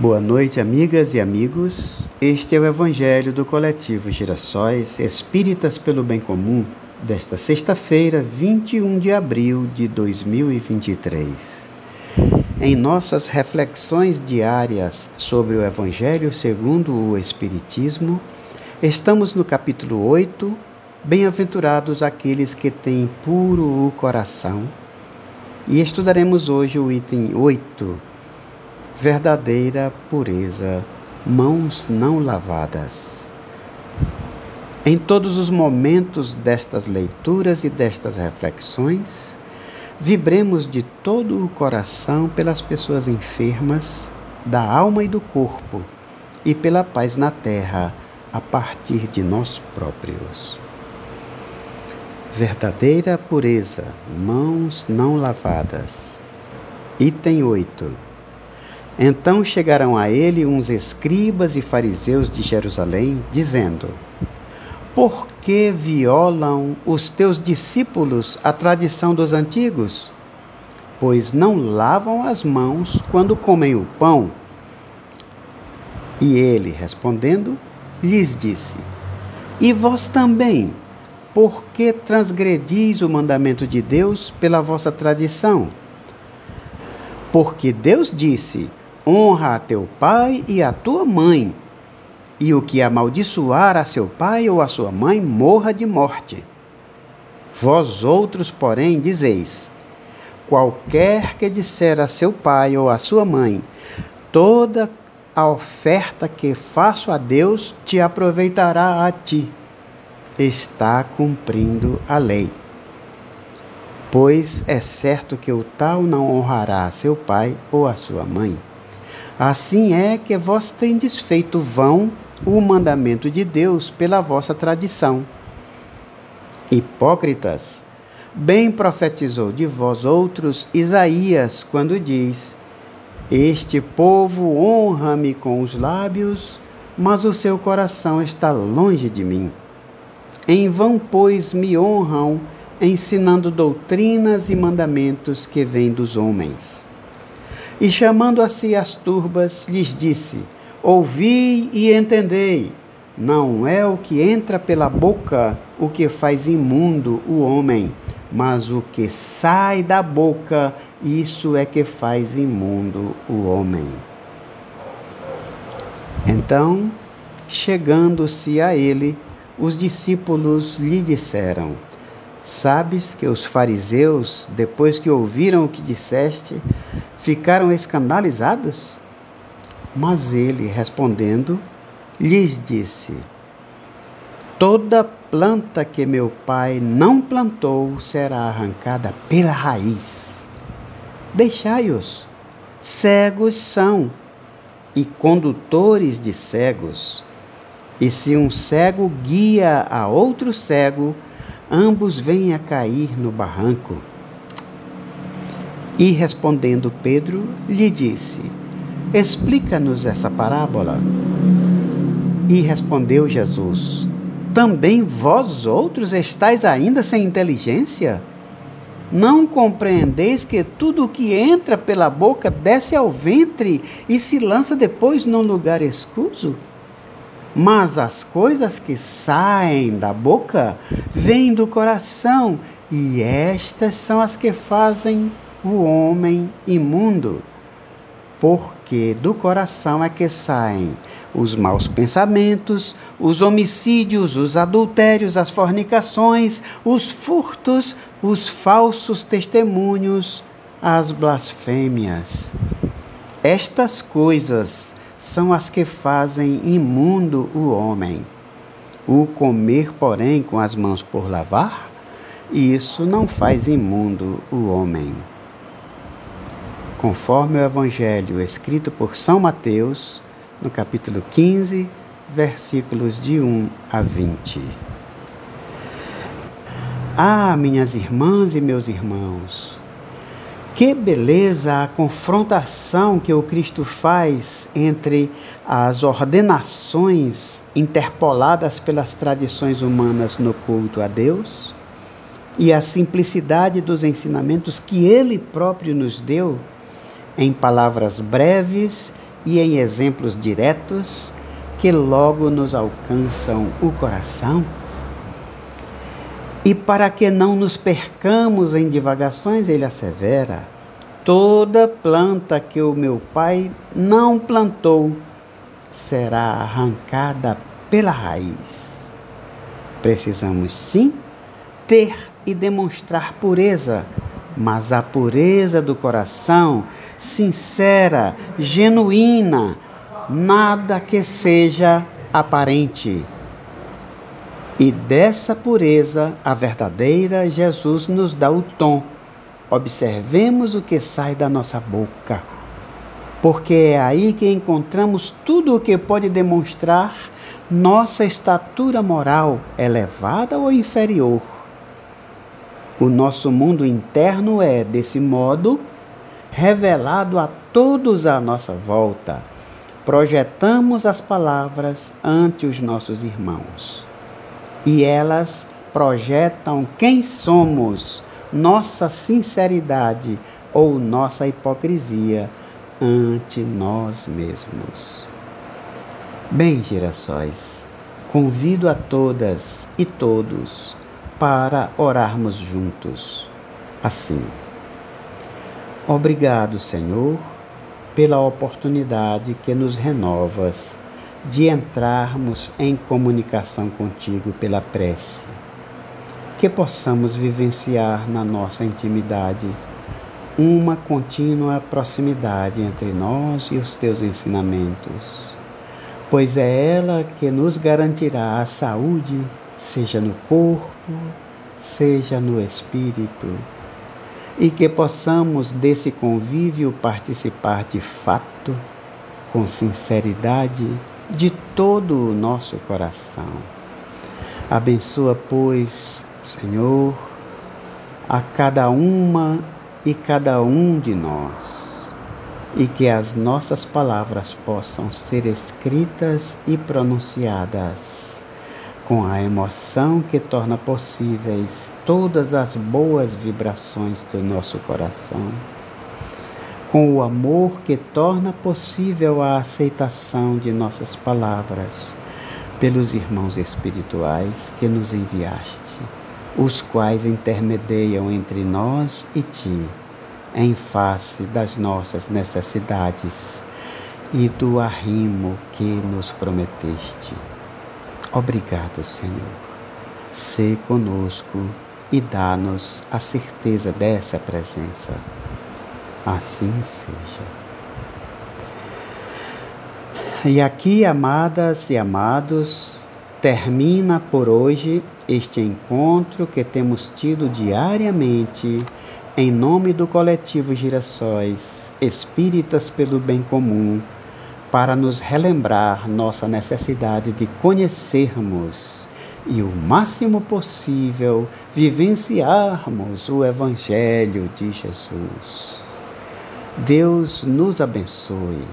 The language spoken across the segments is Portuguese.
Boa noite, amigas e amigos. Este é o Evangelho do Coletivo Girassóis Espíritas pelo Bem Comum, desta sexta-feira, 21 de abril de 2023. Em nossas reflexões diárias sobre o Evangelho segundo o Espiritismo, estamos no capítulo 8, Bem-aventurados aqueles que têm puro o coração, e estudaremos hoje o item 8 verdadeira pureza, mãos não lavadas. Em todos os momentos destas leituras e destas reflexões, vibremos de todo o coração pelas pessoas enfermas da alma e do corpo e pela paz na terra a partir de nós próprios. Verdadeira pureza, mãos não lavadas. Item 8 então chegaram a ele uns escribas e fariseus de Jerusalém, dizendo: Por que violam os teus discípulos a tradição dos antigos? Pois não lavam as mãos quando comem o pão. E ele, respondendo, lhes disse: E vós também, por que transgredis o mandamento de Deus pela vossa tradição? Porque Deus disse: Honra a teu pai e a tua mãe, e o que amaldiçoar a seu pai ou a sua mãe morra de morte. Vós outros, porém, dizeis: qualquer que disser a seu pai ou a sua mãe, toda a oferta que faço a Deus te aproveitará a ti. Está cumprindo a lei. Pois é certo que o tal não honrará a seu pai ou a sua mãe. Assim é que vós tendes feito vão o mandamento de Deus pela vossa tradição. Hipócritas, bem profetizou de vós outros Isaías quando diz: Este povo honra-me com os lábios, mas o seu coração está longe de mim. Em vão, pois, me honram, ensinando doutrinas e mandamentos que vêm dos homens. E chamando a si as turbas, lhes disse: Ouvi e entendei. Não é o que entra pela boca o que faz imundo o homem, mas o que sai da boca, isso é que faz imundo o homem. Então, chegando-se a ele, os discípulos lhe disseram: Sabes que os fariseus, depois que ouviram o que disseste, ficaram escandalizados? Mas ele, respondendo, lhes disse: Toda planta que meu pai não plantou será arrancada pela raiz. Deixai-os, cegos são e condutores de cegos. E se um cego guia a outro cego, ambos vêm a cair no barranco. E respondendo Pedro, lhe disse: Explica-nos essa parábola. E respondeu Jesus: Também vós outros estáis ainda sem inteligência? Não compreendeis que tudo o que entra pela boca desce ao ventre e se lança depois num lugar escuso? Mas as coisas que saem da boca vêm do coração, e estas são as que fazem o homem imundo, porque do coração é que saem os maus pensamentos, os homicídios, os adultérios, as fornicações, os furtos, os falsos testemunhos, as blasfêmias. Estas coisas são as que fazem imundo o homem. O comer, porém, com as mãos por lavar, isso não faz imundo o homem conforme o Evangelho escrito por São Mateus, no capítulo 15, versículos de 1 a 20. Ah, minhas irmãs e meus irmãos, que beleza a confrontação que o Cristo faz entre as ordenações interpoladas pelas tradições humanas no culto a Deus e a simplicidade dos ensinamentos que ele próprio nos deu em palavras breves e em exemplos diretos que logo nos alcançam o coração? E para que não nos percamos em divagações, ele assevera: toda planta que o meu pai não plantou será arrancada pela raiz. Precisamos sim ter e demonstrar pureza, mas a pureza do coração, sincera, genuína, nada que seja aparente. E dessa pureza, a verdadeira, Jesus nos dá o tom. Observemos o que sai da nossa boca, porque é aí que encontramos tudo o que pode demonstrar nossa estatura moral, elevada ou inferior. O nosso mundo interno é, desse modo, revelado a todos à nossa volta. Projetamos as palavras ante os nossos irmãos e elas projetam quem somos, nossa sinceridade ou nossa hipocrisia ante nós mesmos. Bem, girassóis, convido a todas e todos para orarmos juntos. Assim. Obrigado, Senhor, pela oportunidade que nos renovas de entrarmos em comunicação contigo pela prece, que possamos vivenciar na nossa intimidade uma contínua proximidade entre nós e os teus ensinamentos, pois é ela que nos garantirá a saúde, seja no corpo, seja no espírito, e que possamos desse convívio participar de fato, com sinceridade de todo o nosso coração. Abençoa, pois, Senhor, a cada uma e cada um de nós, e que as nossas palavras possam ser escritas e pronunciadas com a emoção que torna possíveis todas as boas vibrações do nosso coração com o amor que torna possível a aceitação de nossas palavras pelos irmãos espirituais que nos enviaste, os quais intermediam entre nós e ti, em face das nossas necessidades e do arrimo que nos prometeste. Obrigado, Senhor. Sê conosco e dá-nos a certeza dessa presença assim seja. E aqui, amadas e amados, termina por hoje este encontro que temos tido diariamente em nome do coletivo Girassóis Espíritas pelo Bem Comum, para nos relembrar nossa necessidade de conhecermos e o máximo possível vivenciarmos o Evangelho de Jesus. Deus nos abençoe.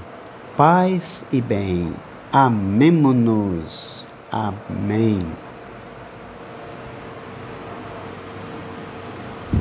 Paz e bem. Amemo-nos. Amém.